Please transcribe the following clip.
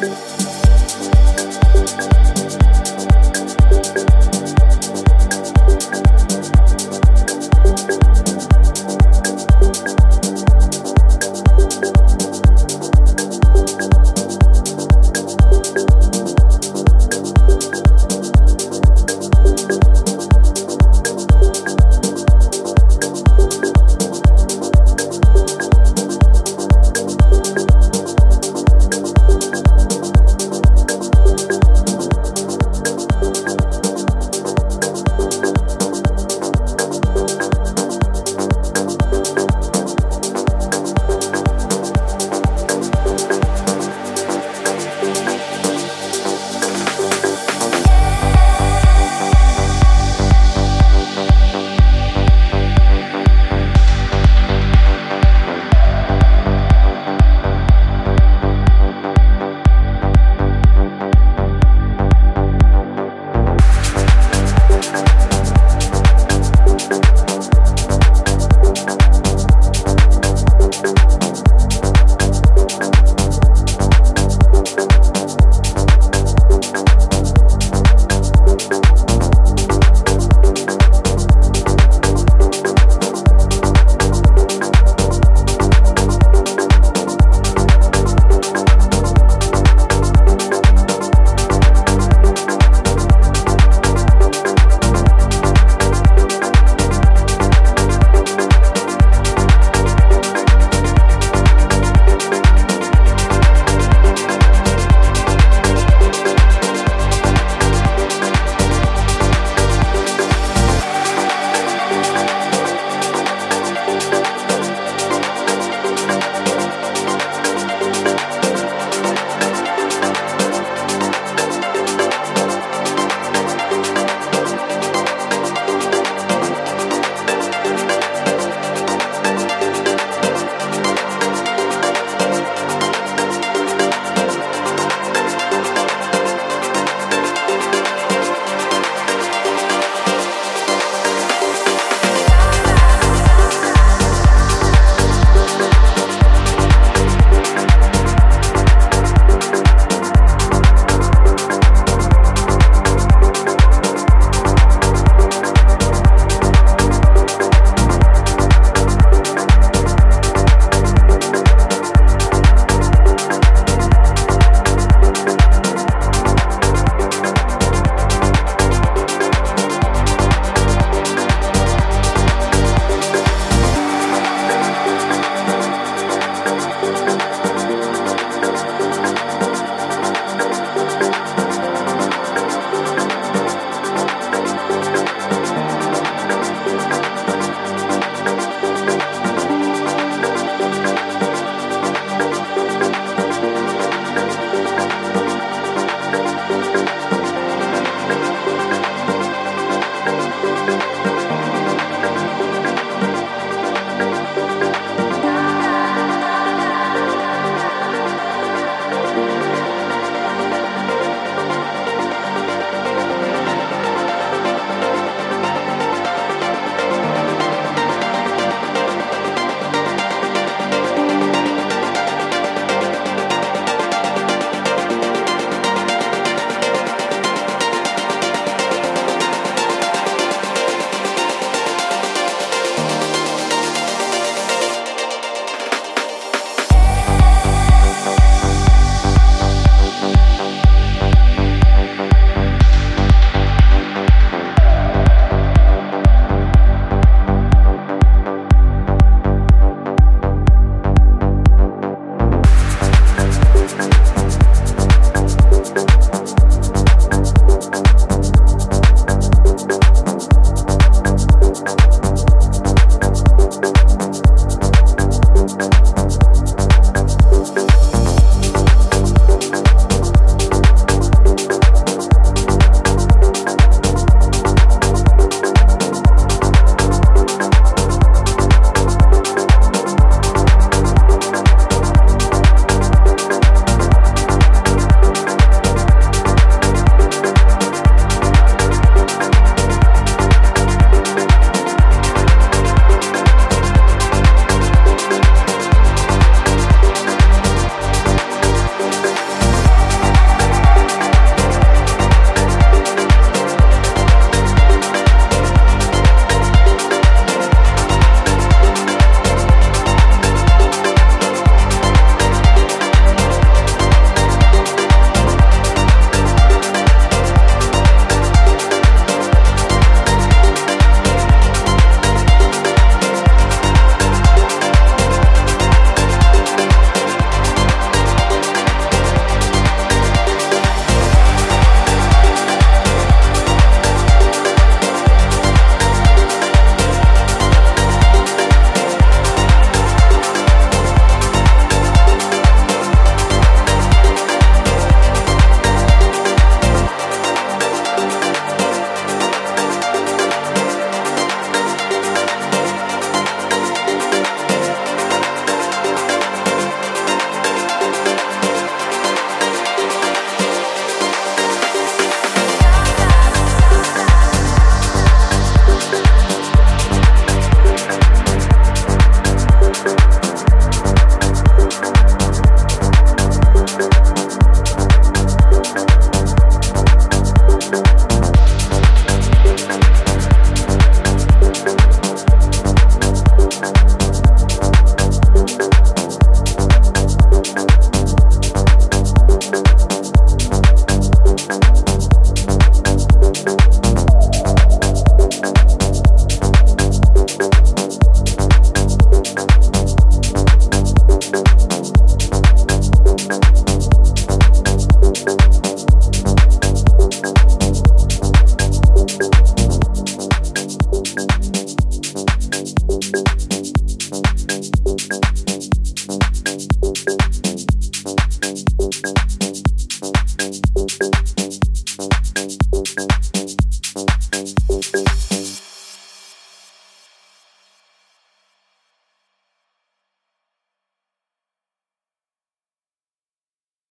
Bye.